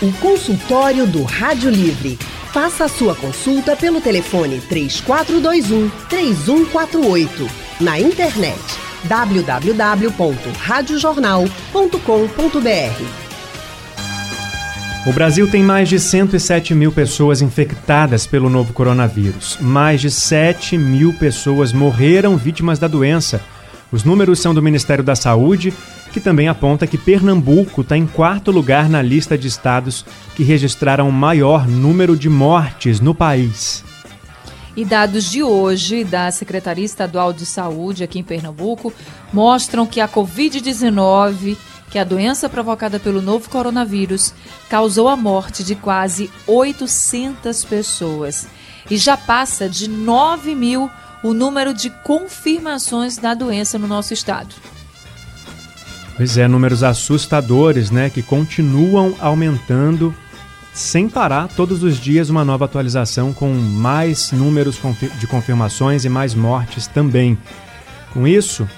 O consultório do Rádio Livre. Faça a sua consulta pelo telefone 3421 3148. Na internet www.radiojornal.com.br. O Brasil tem mais de 107 mil pessoas infectadas pelo novo coronavírus. Mais de 7 mil pessoas morreram vítimas da doença. Os números são do Ministério da Saúde, que também aponta que Pernambuco está em quarto lugar na lista de estados que registraram o maior número de mortes no país. E dados de hoje da Secretaria Estadual de Saúde aqui em Pernambuco mostram que a Covid-19, que é a doença provocada pelo novo coronavírus, causou a morte de quase 800 pessoas e já passa de 9 mil o número de confirmações da doença no nosso estado. Pois é, números assustadores, né, que continuam aumentando sem parar, todos os dias uma nova atualização com mais números de confirmações e mais mortes também. Com isso,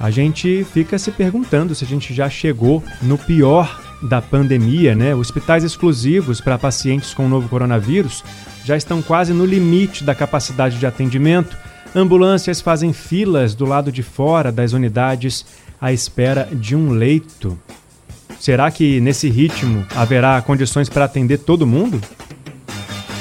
a gente fica se perguntando se a gente já chegou no pior da pandemia, né? Hospitais exclusivos para pacientes com o novo coronavírus já estão quase no limite da capacidade de atendimento. Ambulâncias fazem filas do lado de fora das unidades à espera de um leito. Será que nesse ritmo haverá condições para atender todo mundo?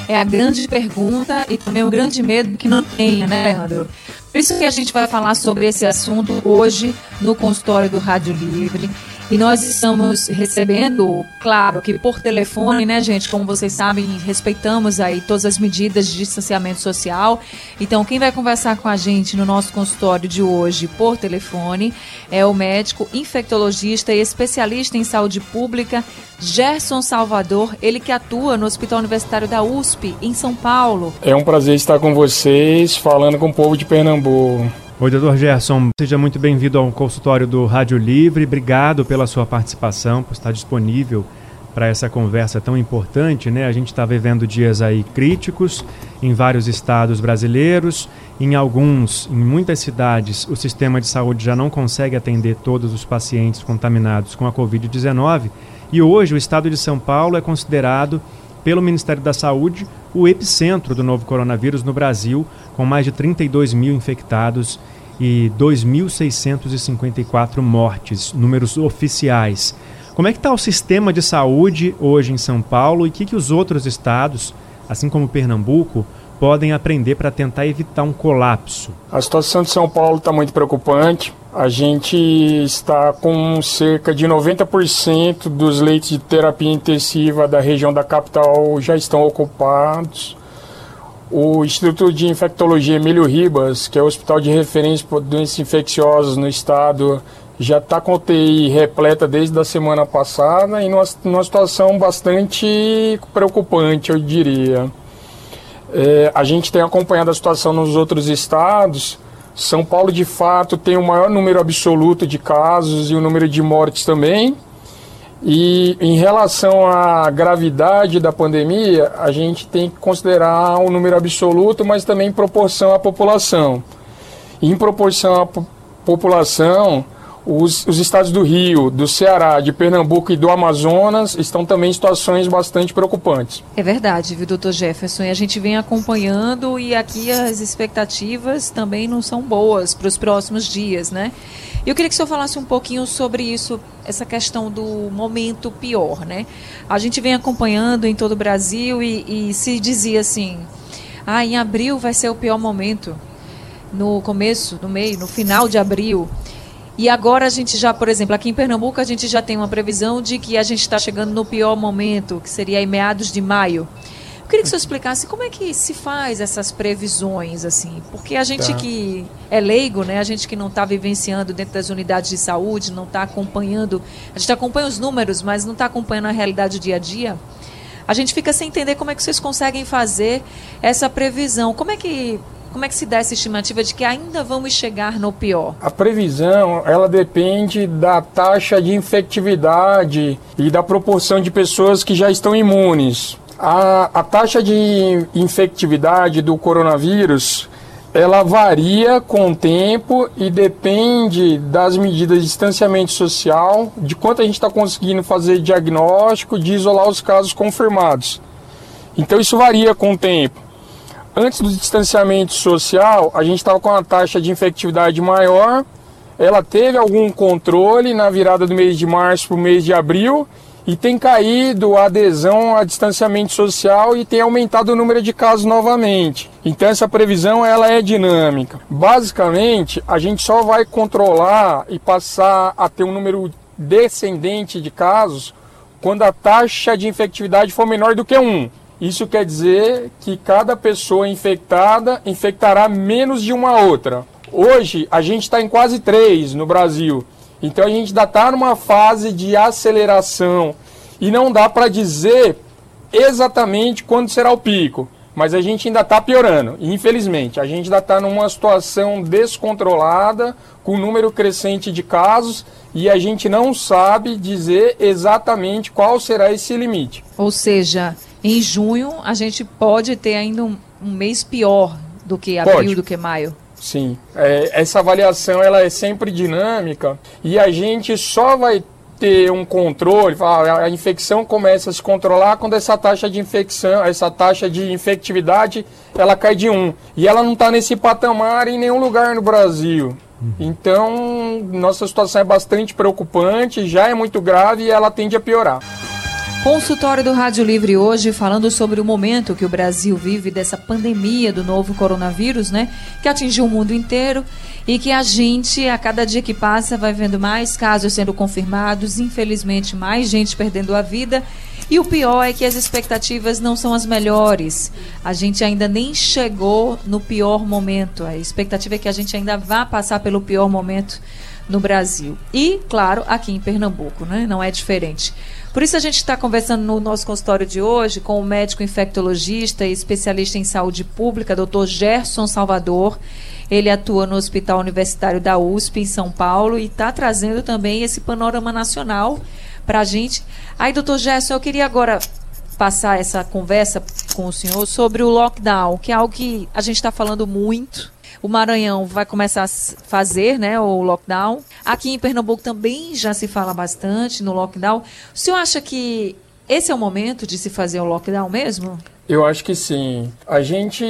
É a grande pergunta e também o grande medo que não tenha, né, Leandro? Por isso que a gente vai falar sobre esse assunto hoje no consultório do Rádio Livre. E nós estamos recebendo, claro, que por telefone, né, gente? Como vocês sabem, respeitamos aí todas as medidas de distanciamento social. Então, quem vai conversar com a gente no nosso consultório de hoje por telefone é o médico infectologista e especialista em saúde pública, Gerson Salvador, ele que atua no Hospital Universitário da USP, em São Paulo. É um prazer estar com vocês, falando com o povo de Pernambuco. Oi, doutor Gerson, seja muito bem-vindo ao consultório do Rádio Livre. Obrigado pela sua participação, por estar disponível para essa conversa tão importante, né? A gente está vivendo dias aí críticos em vários estados brasileiros, em alguns, em muitas cidades, o sistema de saúde já não consegue atender todos os pacientes contaminados com a Covid-19 e hoje o estado de São Paulo é considerado pelo Ministério da Saúde o epicentro do novo coronavírus no Brasil, com mais de 32 mil infectados e 2.654 mortes, números oficiais. Como é que está o sistema de saúde hoje em São Paulo e o que, que os outros estados, assim como Pernambuco, podem aprender para tentar evitar um colapso? A situação de São Paulo está muito preocupante. A gente está com cerca de 90% dos leitos de terapia intensiva da região da capital já estão ocupados. O Instituto de Infectologia Emílio Ribas, que é o hospital de referência para doenças infecciosas no estado, já está com UTI repleta desde a semana passada e numa, numa situação bastante preocupante, eu diria. É, a gente tem acompanhado a situação nos outros estados. São Paulo, de fato, tem o maior número absoluto de casos e o número de mortes também. E em relação à gravidade da pandemia, a gente tem que considerar o um número absoluto, mas também em proporção à população. Em proporção à população, os, os, estados do Rio, do Ceará, de Pernambuco e do Amazonas estão também em situações bastante preocupantes. É verdade, viu, doutor Jefferson? E a gente vem acompanhando e aqui as expectativas também não são boas para os próximos dias, né? Eu queria que o senhor falasse um pouquinho sobre isso, essa questão do momento pior, né? A gente vem acompanhando em todo o Brasil e, e se dizia assim, ah, em abril vai ser o pior momento, no começo, no meio, no final de abril. E agora a gente já, por exemplo, aqui em Pernambuco, a gente já tem uma previsão de que a gente está chegando no pior momento, que seria em meados de maio. Eu queria que o senhor explicasse como é que se faz essas previsões, assim, porque a gente tá. que é leigo, né, a gente que não está vivenciando dentro das unidades de saúde, não está acompanhando, a gente acompanha os números, mas não está acompanhando a realidade do dia a dia, a gente fica sem entender como é que vocês conseguem fazer essa previsão. Como é que como é que se dá essa estimativa de que ainda vamos chegar no pior? A previsão, ela depende da taxa de infectividade e da proporção de pessoas que já estão imunes. A, a taxa de infectividade do coronavírus, ela varia com o tempo e depende das medidas de distanciamento social, de quanto a gente está conseguindo fazer diagnóstico, de isolar os casos confirmados. Então isso varia com o tempo. Antes do distanciamento social, a gente estava com uma taxa de infectividade maior. Ela teve algum controle na virada do mês de março para o mês de abril e tem caído a adesão a distanciamento social e tem aumentado o número de casos novamente. Então essa previsão ela é dinâmica. Basicamente, a gente só vai controlar e passar a ter um número descendente de casos quando a taxa de infectividade for menor do que 1. Isso quer dizer que cada pessoa infectada infectará menos de uma outra. Hoje a gente está em quase 3 no Brasil. Então a gente ainda está numa fase de aceleração e não dá para dizer exatamente quando será o pico, mas a gente ainda está piorando. Infelizmente, a gente ainda está numa situação descontrolada, com número crescente de casos e a gente não sabe dizer exatamente qual será esse limite. Ou seja, em junho a gente pode ter ainda um, um mês pior do que abril, pode. do que maio. Sim, é, essa avaliação ela é sempre dinâmica e a gente só vai ter um controle, a infecção começa a se controlar quando essa taxa de infecção, essa taxa de infectividade, ela cai de 1. E ela não está nesse patamar em nenhum lugar no Brasil. Uhum. Então, nossa situação é bastante preocupante, já é muito grave e ela tende a piorar. Consultório do Rádio Livre hoje falando sobre o momento que o Brasil vive dessa pandemia do novo coronavírus, né? Que atingiu o mundo inteiro e que a gente, a cada dia que passa, vai vendo mais casos sendo confirmados, infelizmente mais gente perdendo a vida. E o pior é que as expectativas não são as melhores. A gente ainda nem chegou no pior momento. A expectativa é que a gente ainda vá passar pelo pior momento no Brasil. E, claro, aqui em Pernambuco, né? Não é diferente. Por isso a gente está conversando no nosso consultório de hoje com o médico infectologista e especialista em saúde pública, Dr. Gerson Salvador. Ele atua no Hospital Universitário da USP, em São Paulo, e está trazendo também esse panorama nacional para a gente. Aí, doutor Gerson, eu queria agora passar essa conversa com o senhor sobre o lockdown, que é algo que a gente está falando muito o Maranhão vai começar a fazer né, o lockdown. Aqui em Pernambuco também já se fala bastante no lockdown. O senhor acha que esse é o momento de se fazer o lockdown mesmo? Eu acho que sim. A gente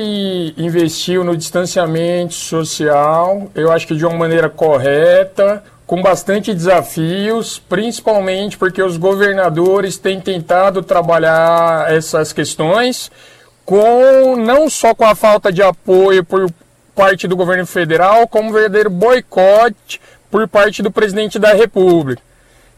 investiu no distanciamento social, eu acho que de uma maneira correta, com bastante desafios, principalmente porque os governadores têm tentado trabalhar essas questões com não só com a falta de apoio por parte do governo federal como verdadeiro boicote por parte do presidente da República.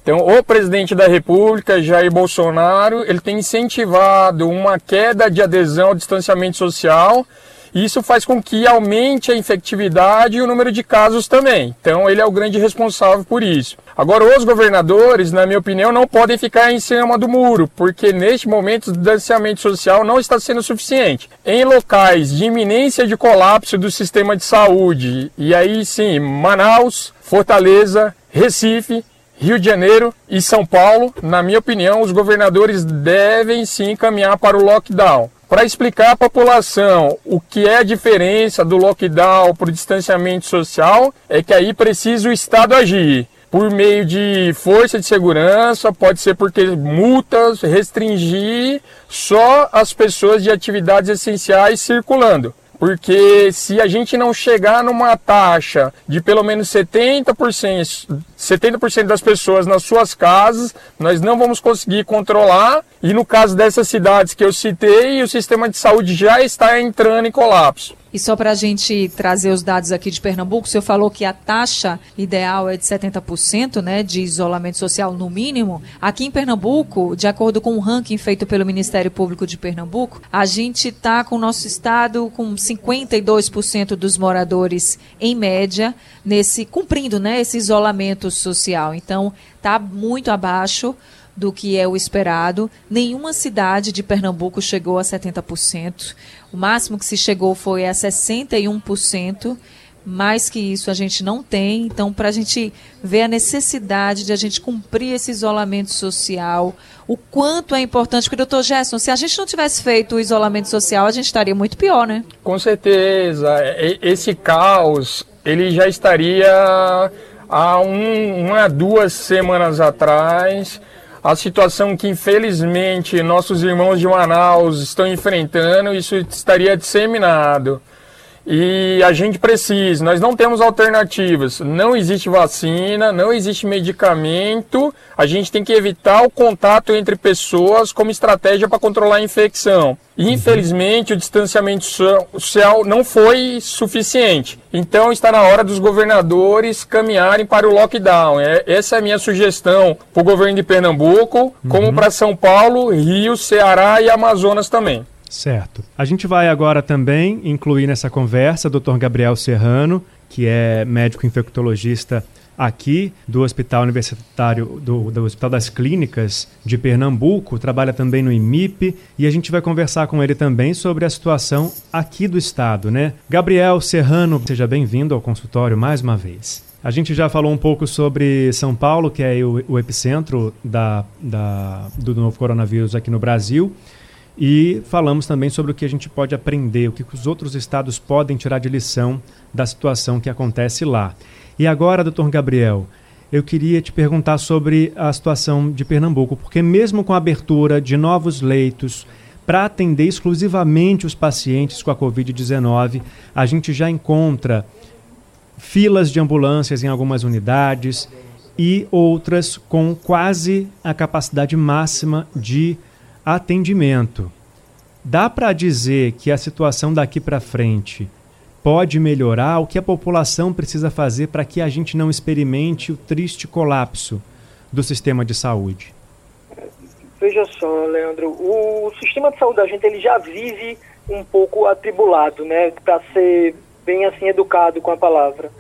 Então, o presidente da República, Jair Bolsonaro, ele tem incentivado uma queda de adesão ao distanciamento social isso faz com que aumente a infectividade e o número de casos também. Então, ele é o grande responsável por isso. Agora, os governadores, na minha opinião, não podem ficar em cima do muro, porque neste momento o distanciamento social não está sendo suficiente. Em locais de iminência de colapso do sistema de saúde, e aí sim, Manaus, Fortaleza, Recife, Rio de Janeiro e São Paulo, na minha opinião, os governadores devem sim caminhar para o lockdown para explicar à população o que é a diferença do lockdown para o distanciamento social, é que aí precisa o Estado agir por meio de força de segurança, pode ser porque multas, restringir só as pessoas de atividades essenciais circulando. Porque se a gente não chegar numa taxa de pelo menos 70%, 70% das pessoas nas suas casas, nós não vamos conseguir controlar. E no caso dessas cidades que eu citei, o sistema de saúde já está entrando em colapso. E só para a gente trazer os dados aqui de Pernambuco, o senhor falou que a taxa ideal é de 70% né, de isolamento social no mínimo. Aqui em Pernambuco, de acordo com um ranking feito pelo Ministério Público de Pernambuco, a gente está com o nosso estado com 52% dos moradores, em média, nesse cumprindo né, esse isolamento social. Então, está muito abaixo do que é o esperado. Nenhuma cidade de Pernambuco chegou a 70%. O máximo que se chegou foi a 61%. Mais que isso a gente não tem. Então, para a gente ver a necessidade de a gente cumprir esse isolamento social, o quanto é importante. Porque, doutor Gerson, se a gente não tivesse feito o isolamento social, a gente estaria muito pior, né? Com certeza. Esse caos, ele já estaria há um, uma, duas semanas atrás a situação que infelizmente nossos irmãos de Manaus estão enfrentando, isso estaria disseminado. E a gente precisa, nós não temos alternativas. Não existe vacina, não existe medicamento. A gente tem que evitar o contato entre pessoas como estratégia para controlar a infecção. Infelizmente, o distanciamento social não foi suficiente. Então, está na hora dos governadores caminharem para o lockdown. É, essa é a minha sugestão para o governo de Pernambuco, como uhum. para São Paulo, Rio, Ceará e Amazonas também. Certo. A gente vai agora também incluir nessa conversa o Dr. Gabriel Serrano, que é médico infectologista aqui do Hospital Universitário, do, do, Hospital das Clínicas de Pernambuco, trabalha também no IMIP e a gente vai conversar com ele também sobre a situação aqui do estado, né? Gabriel Serrano, seja bem-vindo ao consultório mais uma vez. A gente já falou um pouco sobre São Paulo, que é o, o epicentro da, da, do novo coronavírus aqui no Brasil. E falamos também sobre o que a gente pode aprender, o que os outros estados podem tirar de lição da situação que acontece lá. E agora, doutor Gabriel, eu queria te perguntar sobre a situação de Pernambuco, porque mesmo com a abertura de novos leitos para atender exclusivamente os pacientes com a Covid-19, a gente já encontra filas de ambulâncias em algumas unidades e outras com quase a capacidade máxima de atendimento. Dá para dizer que a situação daqui para frente pode melhorar? O que a população precisa fazer para que a gente não experimente o triste colapso do sistema de saúde? Veja só, Leandro, o sistema de saúde da gente ele já vive um pouco atribulado, né? Para ser bem assim educado com a palavra.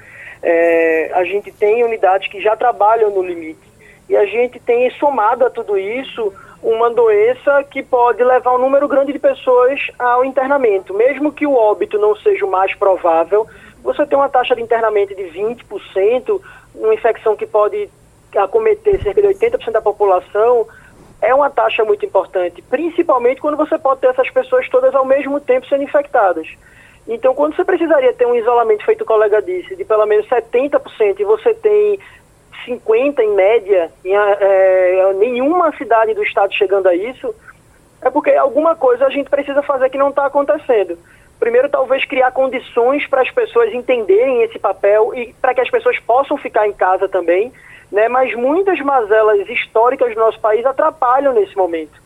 É, a gente tem unidades que já trabalham no limite e a gente tem somado a tudo isso uma doença que pode levar um número grande de pessoas ao internamento. Mesmo que o óbito não seja o mais provável, você tem uma taxa de internamento de 20%, uma infecção que pode acometer cerca de 80% da população, é uma taxa muito importante, principalmente quando você pode ter essas pessoas todas ao mesmo tempo sendo infectadas. Então, quando você precisaria ter um isolamento, feito o colega disse, de pelo menos 70%, e você tem 50 em média, em é, nenhuma cidade do estado chegando a isso, é porque alguma coisa a gente precisa fazer que não está acontecendo. Primeiro, talvez criar condições para as pessoas entenderem esse papel e para que as pessoas possam ficar em casa também, né? Mas muitas mazelas históricas do nosso país atrapalham nesse momento,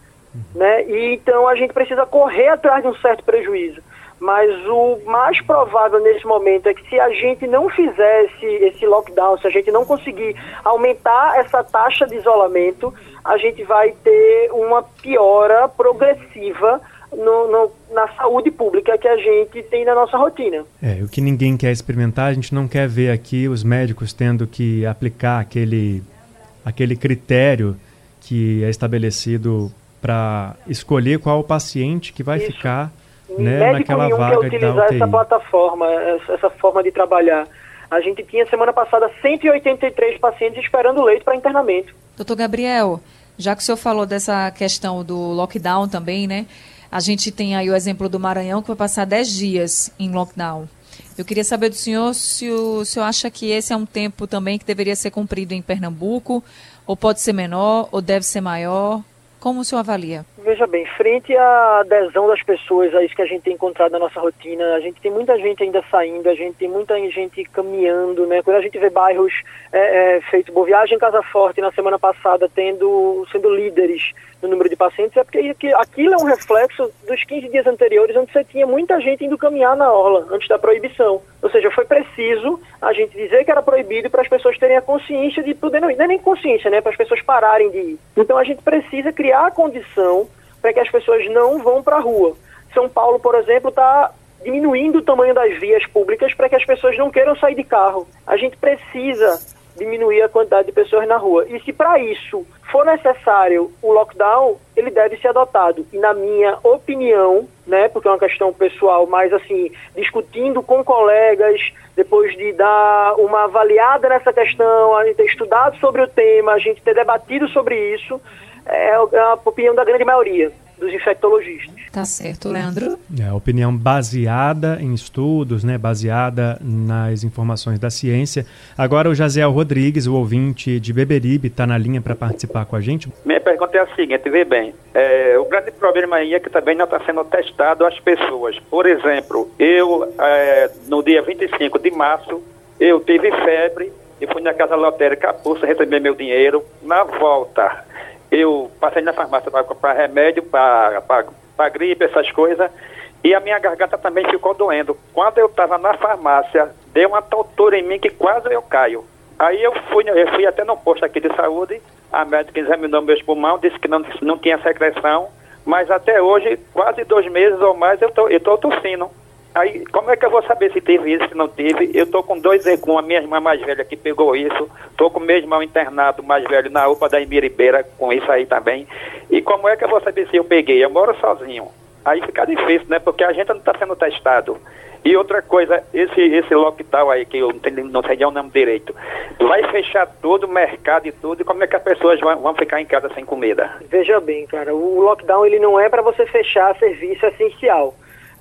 né? E então a gente precisa correr atrás de um certo prejuízo. Mas o mais provável nesse momento é que se a gente não fizer esse, esse lockdown, se a gente não conseguir aumentar essa taxa de isolamento, a gente vai ter uma piora progressiva no, no, na saúde pública que a gente tem na nossa rotina. É, o que ninguém quer experimentar, a gente não quer ver aqui os médicos tendo que aplicar aquele, aquele critério que é estabelecido para escolher qual o paciente que vai Isso. ficar né, médico nenhum quer utilizar essa plataforma, essa forma de trabalhar. A gente tinha semana passada 183 pacientes esperando leito para internamento. Doutor Gabriel, já que o senhor falou dessa questão do lockdown também, né? A gente tem aí o exemplo do Maranhão que vai passar 10 dias em lockdown. Eu queria saber do senhor se o senhor acha que esse é um tempo também que deveria ser cumprido em Pernambuco, ou pode ser menor, ou deve ser maior. Como o senhor avalia? Veja bem, frente à adesão das pessoas a isso que a gente tem encontrado na nossa rotina, a gente tem muita gente ainda saindo, a gente tem muita gente caminhando, né? Quando a gente vê bairros é, é, feito Boa Viagem Casa Forte na semana passada tendo, sendo líderes no número de pacientes, é porque aquilo é um reflexo dos 15 dias anteriores, onde você tinha muita gente indo caminhar na orla, antes da proibição. Ou seja, foi preciso a gente dizer que era proibido para as pessoas terem a consciência de poder não ir. Não é nem consciência, né? Para as pessoas pararem de ir. Então a gente precisa criar a condição para que as pessoas não vão para a rua. São Paulo, por exemplo, está diminuindo o tamanho das vias públicas para que as pessoas não queiram sair de carro. A gente precisa diminuir a quantidade de pessoas na rua. E se para isso for necessário o lockdown, ele deve ser adotado. E na minha opinião, né, porque é uma questão pessoal, mas assim, discutindo com colegas, depois de dar uma avaliada nessa questão, a gente ter estudado sobre o tema, a gente ter debatido sobre isso, é, é a opinião da grande maioria dos infectologistas. Tá certo, Leandro. É, opinião baseada em estudos, né, baseada nas informações da ciência. Agora o Jaziel Rodrigues, o ouvinte de Beberibe, está na linha para participar com a gente. Minha pergunta é a seguinte, vê bem, é, o grande problema aí é que também não está sendo testado as pessoas. Por exemplo, eu, é, no dia 25 de março, eu tive febre e fui na casa lotérica Pulsa receber meu dinheiro. Na volta, eu passei na farmácia para comprar remédio para gripe, essas coisas, e a minha garganta também ficou doendo. Quando eu estava na farmácia, deu uma tortura em mim que quase eu caio. Aí eu fui, eu fui até no posto aqui de saúde, a médica examinou meus pulmões, disse que não, não tinha secreção, mas até hoje, quase dois meses ou mais, eu tô, estou tossindo. Aí, como é que eu vou saber se teve isso, se não teve? Eu tô com dois, com a minha irmã mais velha que pegou isso, tô com o meu irmão internado mais velho na UPA da Imiribeira com isso aí também. E como é que eu vou saber se eu peguei? Eu moro sozinho. Aí fica difícil, né? Porque a gente não está sendo testado. E outra coisa, esse, esse lockdown aí, que eu não, tenho, não sei o nome direito, vai fechar todo o mercado e tudo, e como é que as pessoas vão, vão ficar em casa sem comida? Veja bem, cara, o lockdown ele não é para você fechar serviço essencial.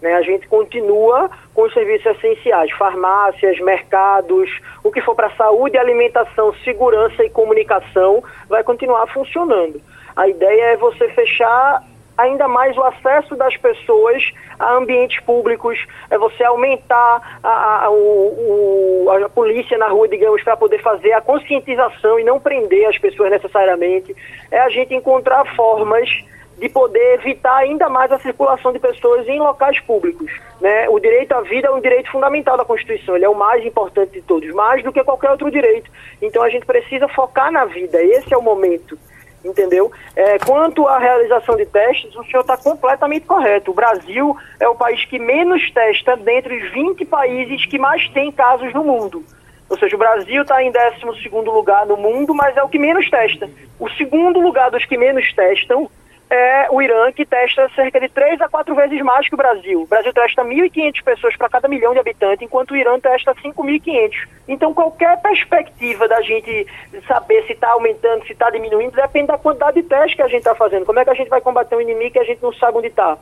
Né? A gente continua com os serviços essenciais, farmácias, mercados, o que for para saúde, alimentação, segurança e comunicação vai continuar funcionando. A ideia é você fechar ainda mais o acesso das pessoas a ambientes públicos, é você aumentar a, a, o, a polícia na rua, digamos, para poder fazer a conscientização e não prender as pessoas necessariamente, é a gente encontrar formas de poder evitar ainda mais a circulação de pessoas em locais públicos. Né? O direito à vida é um direito fundamental da Constituição, ele é o mais importante de todos, mais do que qualquer outro direito. Então a gente precisa focar na vida, esse é o momento. Entendeu? É, quanto à realização de testes, o senhor está completamente correto. O Brasil é o país que menos testa dentre os 20 países que mais tem casos no mundo. Ou seja, o Brasil está em 12 lugar no mundo, mas é o que menos testa. O segundo lugar dos que menos testam é o Irã, que testa cerca de 3 a 4 vezes mais que o Brasil. O Brasil testa 1.500 pessoas para cada milhão de habitantes, enquanto o Irã testa 5.500. Então, qualquer perspectiva da gente saber se está aumentando, se está diminuindo, depende da quantidade de testes que a gente está fazendo. Como é que a gente vai combater um inimigo que a gente não sabe onde está?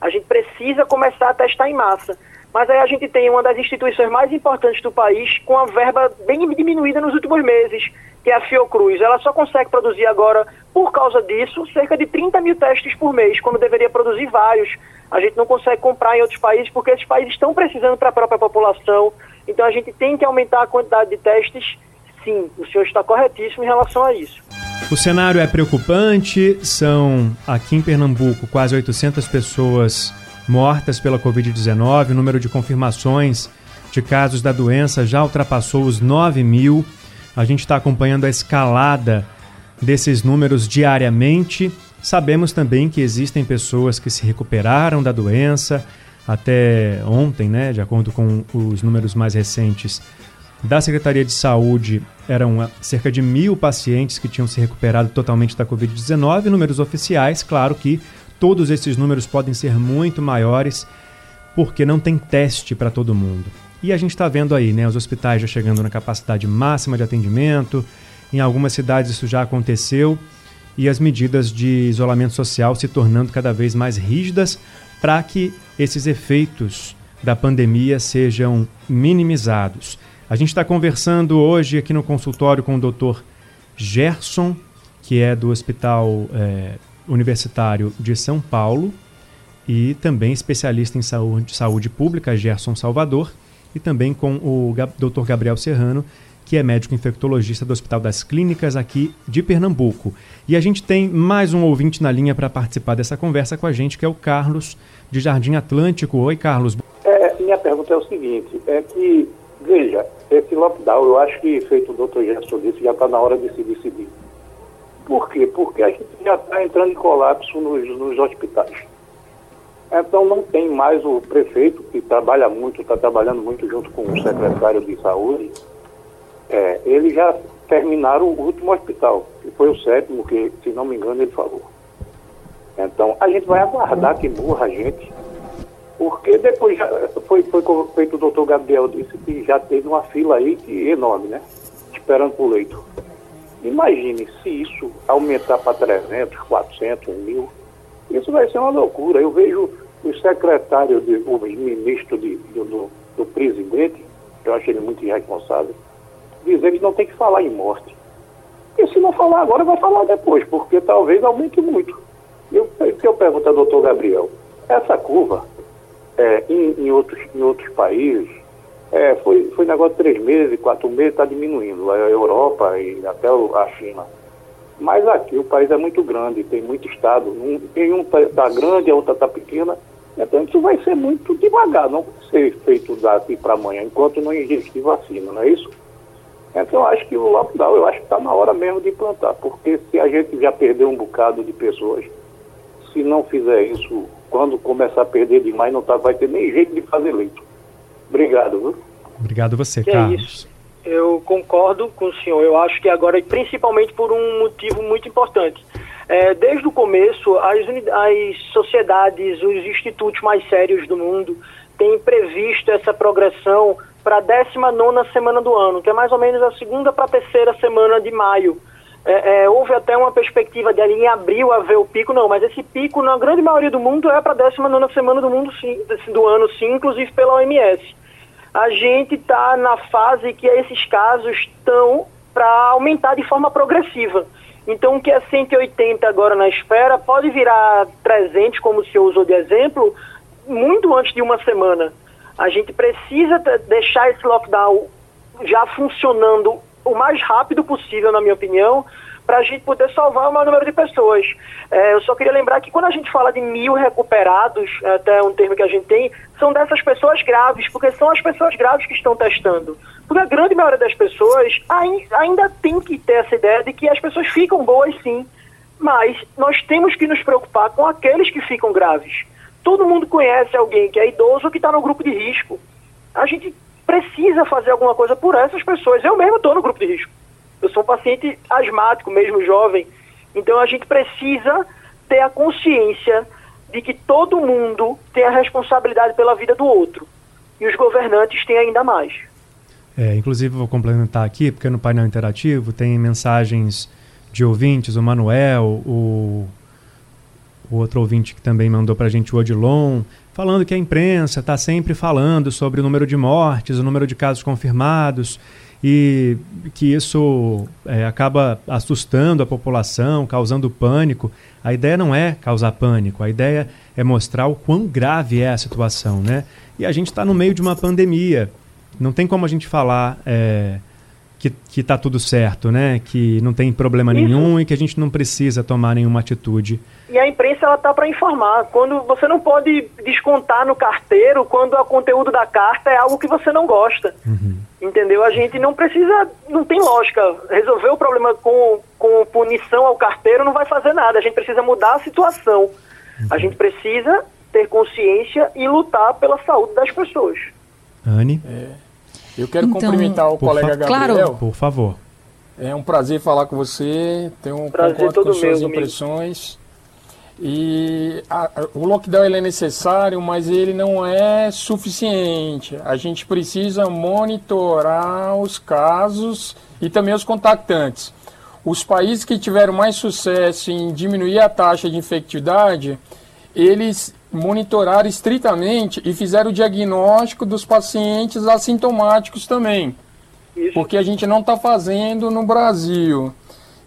A gente precisa começar a testar em massa. Mas aí a gente tem uma das instituições mais importantes do país com a verba bem diminuída nos últimos meses, que é a Fiocruz. Ela só consegue produzir agora, por causa disso, cerca de 30 mil testes por mês, quando deveria produzir vários. A gente não consegue comprar em outros países porque esses países estão precisando para a própria população. Então a gente tem que aumentar a quantidade de testes. Sim, o senhor está corretíssimo em relação a isso. O cenário é preocupante, são aqui em Pernambuco quase 800 pessoas mortas pela Covid-19. O número de confirmações de casos da doença já ultrapassou os 9 mil. A gente está acompanhando a escalada desses números diariamente. Sabemos também que existem pessoas que se recuperaram da doença. Até ontem, né, de acordo com os números mais recentes da Secretaria de Saúde, eram cerca de mil pacientes que tinham se recuperado totalmente da Covid-19. Números oficiais, claro que todos esses números podem ser muito maiores porque não tem teste para todo mundo. E a gente está vendo aí, né, os hospitais já chegando na capacidade máxima de atendimento. Em algumas cidades isso já aconteceu e as medidas de isolamento social se tornando cada vez mais rígidas para que esses efeitos da pandemia sejam minimizados. A gente está conversando hoje aqui no consultório com o Dr. Gerson, que é do Hospital é, Universitário de São Paulo e também especialista em saúde, saúde pública, Gerson Salvador, e também com o Dr. Gabriel Serrano, que é médico infectologista do Hospital das Clínicas aqui de Pernambuco. E a gente tem mais um ouvinte na linha para participar dessa conversa com a gente, que é o Carlos de Jardim Atlântico. Oi, Carlos. É, minha pergunta é o seguinte, é que, veja, esse lockdown, eu acho que, feito o doutor Gerson disse, já está na hora de se decidir. Por quê? Porque a gente já está entrando em colapso nos, nos hospitais. Então não tem mais o prefeito, que trabalha muito, está trabalhando muito junto com o secretário de saúde. É, eles já terminaram o último hospital, que foi o sétimo, que, se não me engano, ele falou. Então, a gente vai aguardar que morra a gente, porque depois já foi, foi feito o doutor Gabriel disse que já teve uma fila aí que, enorme, né? Esperando por leito. Imagine se isso aumentar para 300, 400, mil, isso vai ser uma loucura. Eu vejo o secretário, de, o ministro de, do, do presidente, eu acho ele muito irresponsável, dizer que não tem que falar em morte. E se não falar agora, vai falar depois, porque talvez aumente muito. Eu, eu pergunto ao doutor Gabriel, essa curva é, em, em, outros, em outros países, é, foi, foi negócio de três meses, quatro meses, está diminuindo. A Europa e até a China. Mas aqui o país é muito grande, tem muito estado. Um, tem um está tá grande, a outra está pequena. Então isso vai ser muito devagar, não vai ser feito daqui para amanhã, enquanto não existir vacina, não é isso? Então, eu acho que o lockdown, eu acho que está na hora mesmo de implantar, porque se a gente já perdeu um bocado de pessoas, se não fizer isso, quando começar a perder demais, não tá, vai ter nem jeito de fazer leito. Obrigado, viu? Obrigado você, que Carlos. É eu concordo com o senhor. Eu acho que agora, principalmente por um motivo muito importante. É, desde o começo, as, as sociedades, os institutos mais sérios do mundo têm previsto essa progressão para a 19 semana do ano, que é mais ou menos a segunda para a terceira semana de maio. É, é, houve até uma perspectiva de ali em abril haver o pico, não, mas esse pico, na grande maioria do mundo, é para a 19 semana do, mundo, sim, do ano, sim, inclusive pela OMS. A gente está na fase que esses casos estão para aumentar de forma progressiva. Então, o que é 180 agora na esfera pode virar 300, como o senhor usou de exemplo, muito antes de uma semana. A gente precisa deixar esse lockdown já funcionando o mais rápido possível, na minha opinião, para a gente poder salvar o maior número de pessoas. É, eu só queria lembrar que quando a gente fala de mil recuperados, até um termo que a gente tem, são dessas pessoas graves, porque são as pessoas graves que estão testando. Porque a grande maioria das pessoas ainda tem que ter essa ideia de que as pessoas ficam boas sim, mas nós temos que nos preocupar com aqueles que ficam graves. Todo mundo conhece alguém que é idoso que está no grupo de risco. A gente precisa fazer alguma coisa por essas pessoas. Eu mesmo estou no grupo de risco. Eu sou um paciente asmático, mesmo jovem. Então a gente precisa ter a consciência de que todo mundo tem a responsabilidade pela vida do outro. E os governantes têm ainda mais. É, inclusive, vou complementar aqui, porque no painel interativo tem mensagens de ouvintes, o Manuel, o o outro ouvinte que também mandou para a gente, o Odilon, falando que a imprensa está sempre falando sobre o número de mortes, o número de casos confirmados e que isso é, acaba assustando a população, causando pânico. A ideia não é causar pânico, a ideia é mostrar o quão grave é a situação, né? E a gente está no meio de uma pandemia. Não tem como a gente falar é, que, que tá tudo certo, né? Que não tem problema nenhum e que a gente não precisa tomar nenhuma atitude. E a imprensa ela tá para informar. Quando você não pode descontar no carteiro quando o conteúdo da carta é algo que você não gosta. Uhum. Entendeu? A gente não precisa, não tem lógica. Resolver o problema com, com punição ao carteiro não vai fazer nada. A gente precisa mudar a situação. Uhum. A gente precisa ter consciência e lutar pela saúde das pessoas. Anne? É. Eu quero então, cumprimentar o colega Gabriel. Claro. Por favor. É um prazer falar com você. Tenho um prazer concordo com suas impressões. E a, o lockdown ele é necessário, mas ele não é suficiente. A gente precisa monitorar os casos e também os contactantes. Os países que tiveram mais sucesso em diminuir a taxa de infectividade, eles monitorar estritamente e fizeram o diagnóstico dos pacientes assintomáticos também. Isso. Porque a gente não está fazendo no Brasil.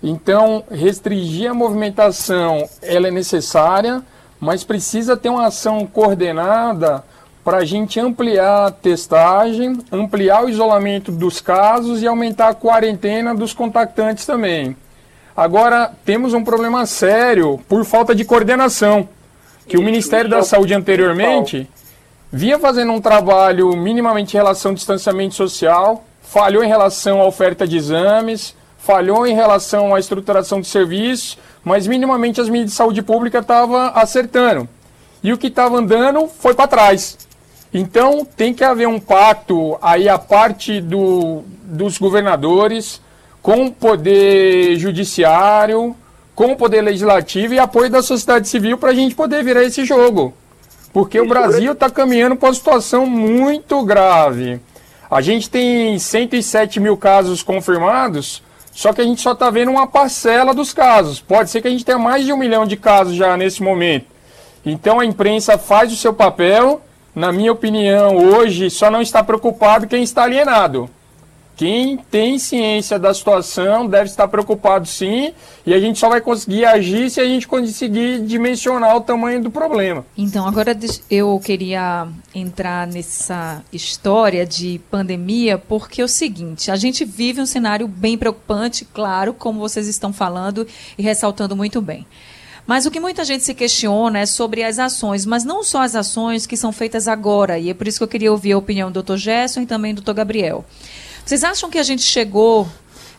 Então, restringir a movimentação ela é necessária, mas precisa ter uma ação coordenada para a gente ampliar a testagem, ampliar o isolamento dos casos e aumentar a quarentena dos contactantes também. Agora, temos um problema sério por falta de coordenação que o Ministério da Saúde anteriormente vinha fazendo um trabalho minimamente em relação ao distanciamento social, falhou em relação à oferta de exames, falhou em relação à estruturação de serviços, mas minimamente as medidas de saúde pública estavam acertando. E o que estava andando foi para trás. Então tem que haver um pacto aí a parte do, dos governadores com o poder judiciário, com o Poder Legislativo e apoio da sociedade civil para a gente poder virar esse jogo. Porque o Brasil está caminhando para uma situação muito grave. A gente tem 107 mil casos confirmados, só que a gente só está vendo uma parcela dos casos. Pode ser que a gente tenha mais de um milhão de casos já nesse momento. Então a imprensa faz o seu papel. Na minha opinião, hoje só não está preocupado quem está alienado. Quem tem ciência da situação deve estar preocupado sim, e a gente só vai conseguir agir se a gente conseguir dimensionar o tamanho do problema. Então, agora eu queria entrar nessa história de pandemia, porque é o seguinte: a gente vive um cenário bem preocupante, claro, como vocês estão falando e ressaltando muito bem. Mas o que muita gente se questiona é sobre as ações, mas não só as ações que são feitas agora, e é por isso que eu queria ouvir a opinião do Dr. Gerson e também do Dr. Gabriel. Vocês acham que a gente chegou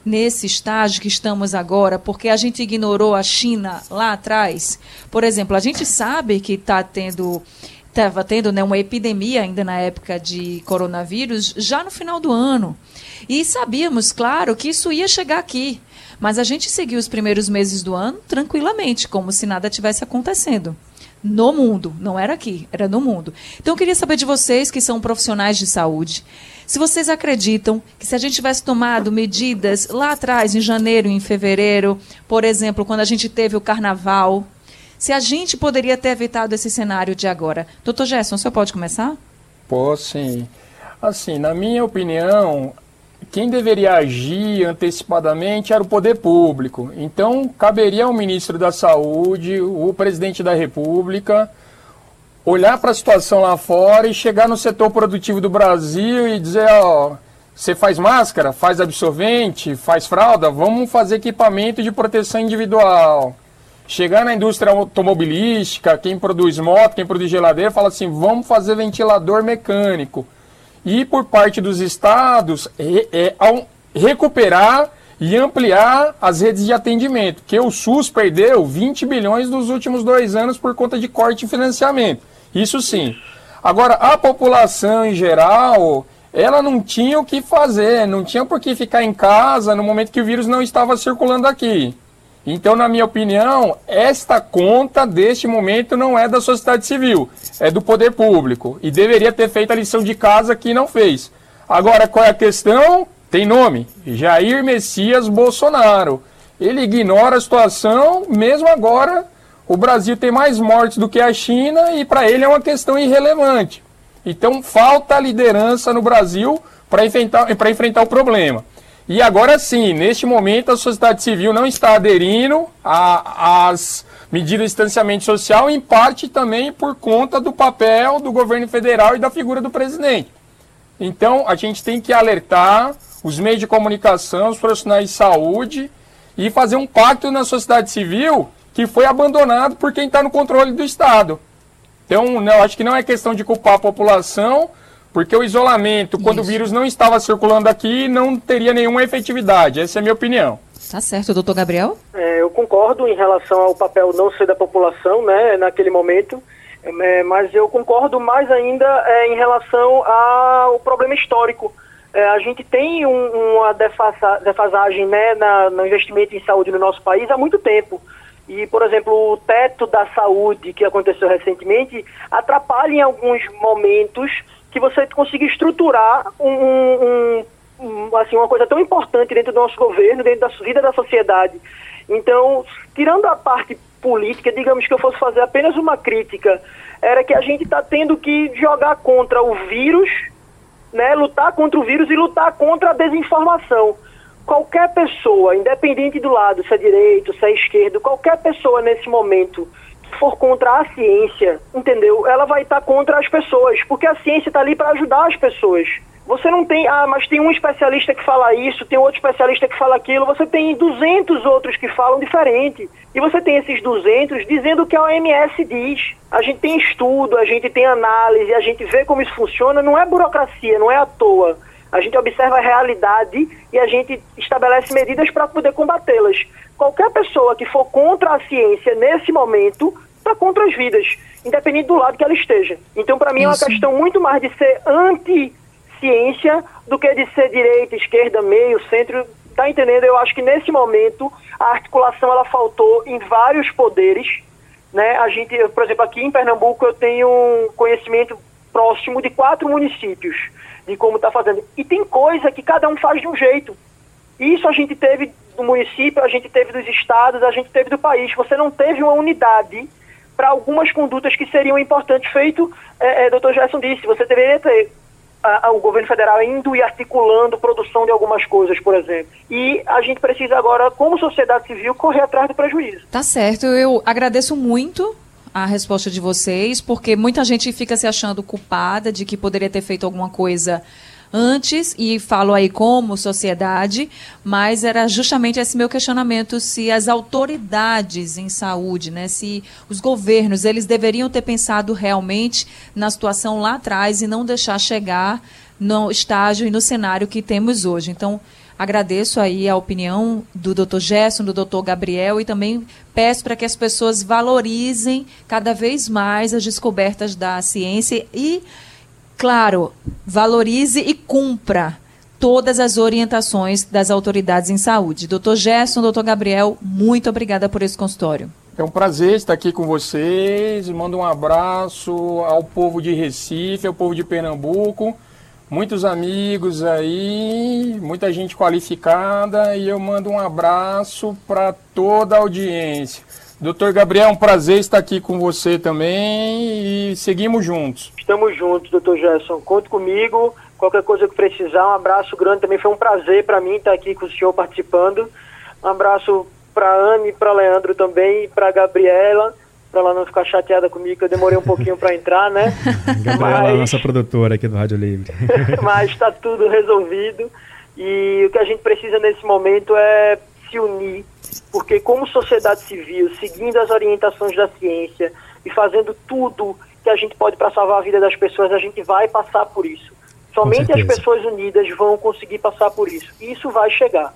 nesse estágio que estamos agora porque a gente ignorou a China lá atrás? Por exemplo, a gente sabe que está tendo estava tendo né, uma epidemia ainda na época de coronavírus, já no final do ano. E sabíamos, claro, que isso ia chegar aqui. Mas a gente seguiu os primeiros meses do ano tranquilamente, como se nada tivesse acontecendo. No mundo, não era aqui, era no mundo. Então eu queria saber de vocês que são profissionais de saúde. Se vocês acreditam que se a gente tivesse tomado medidas lá atrás, em janeiro, em fevereiro, por exemplo, quando a gente teve o carnaval, se a gente poderia ter evitado esse cenário de agora. Doutor Gerson, o senhor pode começar? Posso sim. Assim, na minha opinião, quem deveria agir antecipadamente era o poder público. Então, caberia ao ministro da Saúde, o presidente da República, olhar para a situação lá fora e chegar no setor produtivo do Brasil e dizer, ó, você faz máscara, faz absorvente, faz fralda, vamos fazer equipamento de proteção individual. Chegar na indústria automobilística, quem produz moto, quem produz geladeira, fala assim, vamos fazer ventilador mecânico. E por parte dos estados, é, é, recuperar e ampliar as redes de atendimento, que o SUS perdeu 20 bilhões nos últimos dois anos por conta de corte de financiamento. Isso sim. Agora, a população em geral, ela não tinha o que fazer, não tinha por que ficar em casa no momento que o vírus não estava circulando aqui. Então, na minha opinião, esta conta deste momento não é da sociedade civil, é do poder público. E deveria ter feito a lição de casa que não fez. Agora, qual é a questão? Tem nome: Jair Messias Bolsonaro. Ele ignora a situação, mesmo agora o Brasil tem mais mortes do que a China e para ele é uma questão irrelevante. Então falta liderança no Brasil para enfrentar, enfrentar o problema. E agora sim, neste momento a sociedade civil não está aderindo às medidas de distanciamento social, em parte também por conta do papel do governo federal e da figura do presidente. Então a gente tem que alertar os meios de comunicação, os profissionais de saúde e fazer um pacto na sociedade civil que foi abandonado por quem está no controle do Estado. Então, não, acho que não é questão de culpar a população, porque o isolamento, quando Isso. o vírus não estava circulando aqui, não teria nenhuma efetividade. Essa é a minha opinião. Tá certo, doutor Gabriel? É, eu concordo em relação ao papel não ser da população, né, naquele momento, é, mas eu concordo mais ainda é, em relação ao problema histórico. É, a gente tem um, uma defasa, defasagem né, na, no investimento em saúde no nosso país há muito tempo. E, por exemplo, o teto da saúde que aconteceu recentemente atrapalha em alguns momentos que você consiga estruturar um, um, um, assim, uma coisa tão importante dentro do nosso governo, dentro da vida da sociedade. Então, tirando a parte política, digamos que eu fosse fazer apenas uma crítica, era que a gente está tendo que jogar contra o vírus, né, lutar contra o vírus e lutar contra a desinformação qualquer pessoa, independente do lado, se é direito, se é esquerdo, qualquer pessoa nesse momento for contra a ciência, entendeu? Ela vai estar contra as pessoas, porque a ciência está ali para ajudar as pessoas. Você não tem, ah, mas tem um especialista que fala isso, tem outro especialista que fala aquilo, você tem 200 outros que falam diferente. E você tem esses 200 dizendo o que a OMS diz. A gente tem estudo, a gente tem análise, a gente vê como isso funciona, não é burocracia, não é à toa a gente observa a realidade e a gente estabelece medidas para poder combatê-las. Qualquer pessoa que for contra a ciência nesse momento está contra as vidas, independente do lado que ela esteja. Então, para mim, é uma questão muito mais de ser anti-ciência do que de ser direita, esquerda, meio, centro. Tá entendendo? Eu acho que nesse momento a articulação ela faltou em vários poderes, né? A gente, por exemplo, aqui em Pernambuco eu tenho um conhecimento próximo de quatro municípios de como está fazendo. E tem coisa que cada um faz de um jeito. Isso a gente teve do município, a gente teve dos estados, a gente teve do país. Você não teve uma unidade para algumas condutas que seriam importantes. Feito, é, é, doutor Gerson disse, você deveria ter a, a, o governo federal indo e articulando produção de algumas coisas, por exemplo. E a gente precisa agora, como sociedade civil, correr atrás do prejuízo. Tá certo. Eu agradeço muito a resposta de vocês, porque muita gente fica se achando culpada de que poderia ter feito alguma coisa antes, e falo aí como sociedade, mas era justamente esse meu questionamento se as autoridades em saúde, né, se os governos, eles deveriam ter pensado realmente na situação lá atrás e não deixar chegar no estágio e no cenário que temos hoje. Então, agradeço aí a opinião do Dr. Gerson, do Dr. Gabriel e também peço para que as pessoas valorizem cada vez mais as descobertas da ciência e claro, valorize e cumpra todas as orientações das autoridades em saúde. Doutor Gerson, doutor Gabriel, muito obrigada por esse consultório. É um prazer estar aqui com vocês. Mando um abraço ao povo de Recife, ao povo de Pernambuco. Muitos amigos aí, muita gente qualificada e eu mando um abraço para toda a audiência. Doutor Gabriel, é um prazer estar aqui com você também e seguimos juntos. Estamos juntos, doutor Gerson. Conte comigo. Qualquer coisa que precisar, um abraço grande. Também foi um prazer para mim estar aqui com o senhor participando. Um abraço para Anne, para Leandro também, para Gabriela, para ela não ficar chateada comigo, que eu demorei um pouquinho para entrar, né? Gabriela, Mas... nossa produtora aqui do Rádio Livre. Mas está tudo resolvido. E o que a gente precisa nesse momento é se unir, porque como sociedade civil, seguindo as orientações da ciência e fazendo tudo que a gente pode para salvar a vida das pessoas, a gente vai passar por isso. Somente as pessoas unidas vão conseguir passar por isso. E isso vai chegar.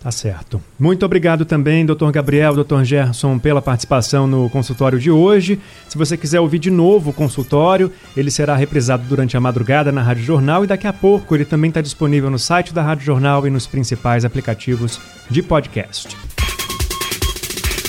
Tá certo. Muito obrigado também, doutor Gabriel, doutor Gerson, pela participação no consultório de hoje. Se você quiser ouvir de novo o consultório, ele será reprisado durante a madrugada na Rádio Jornal e daqui a pouco ele também está disponível no site da Rádio Jornal e nos principais aplicativos de podcast.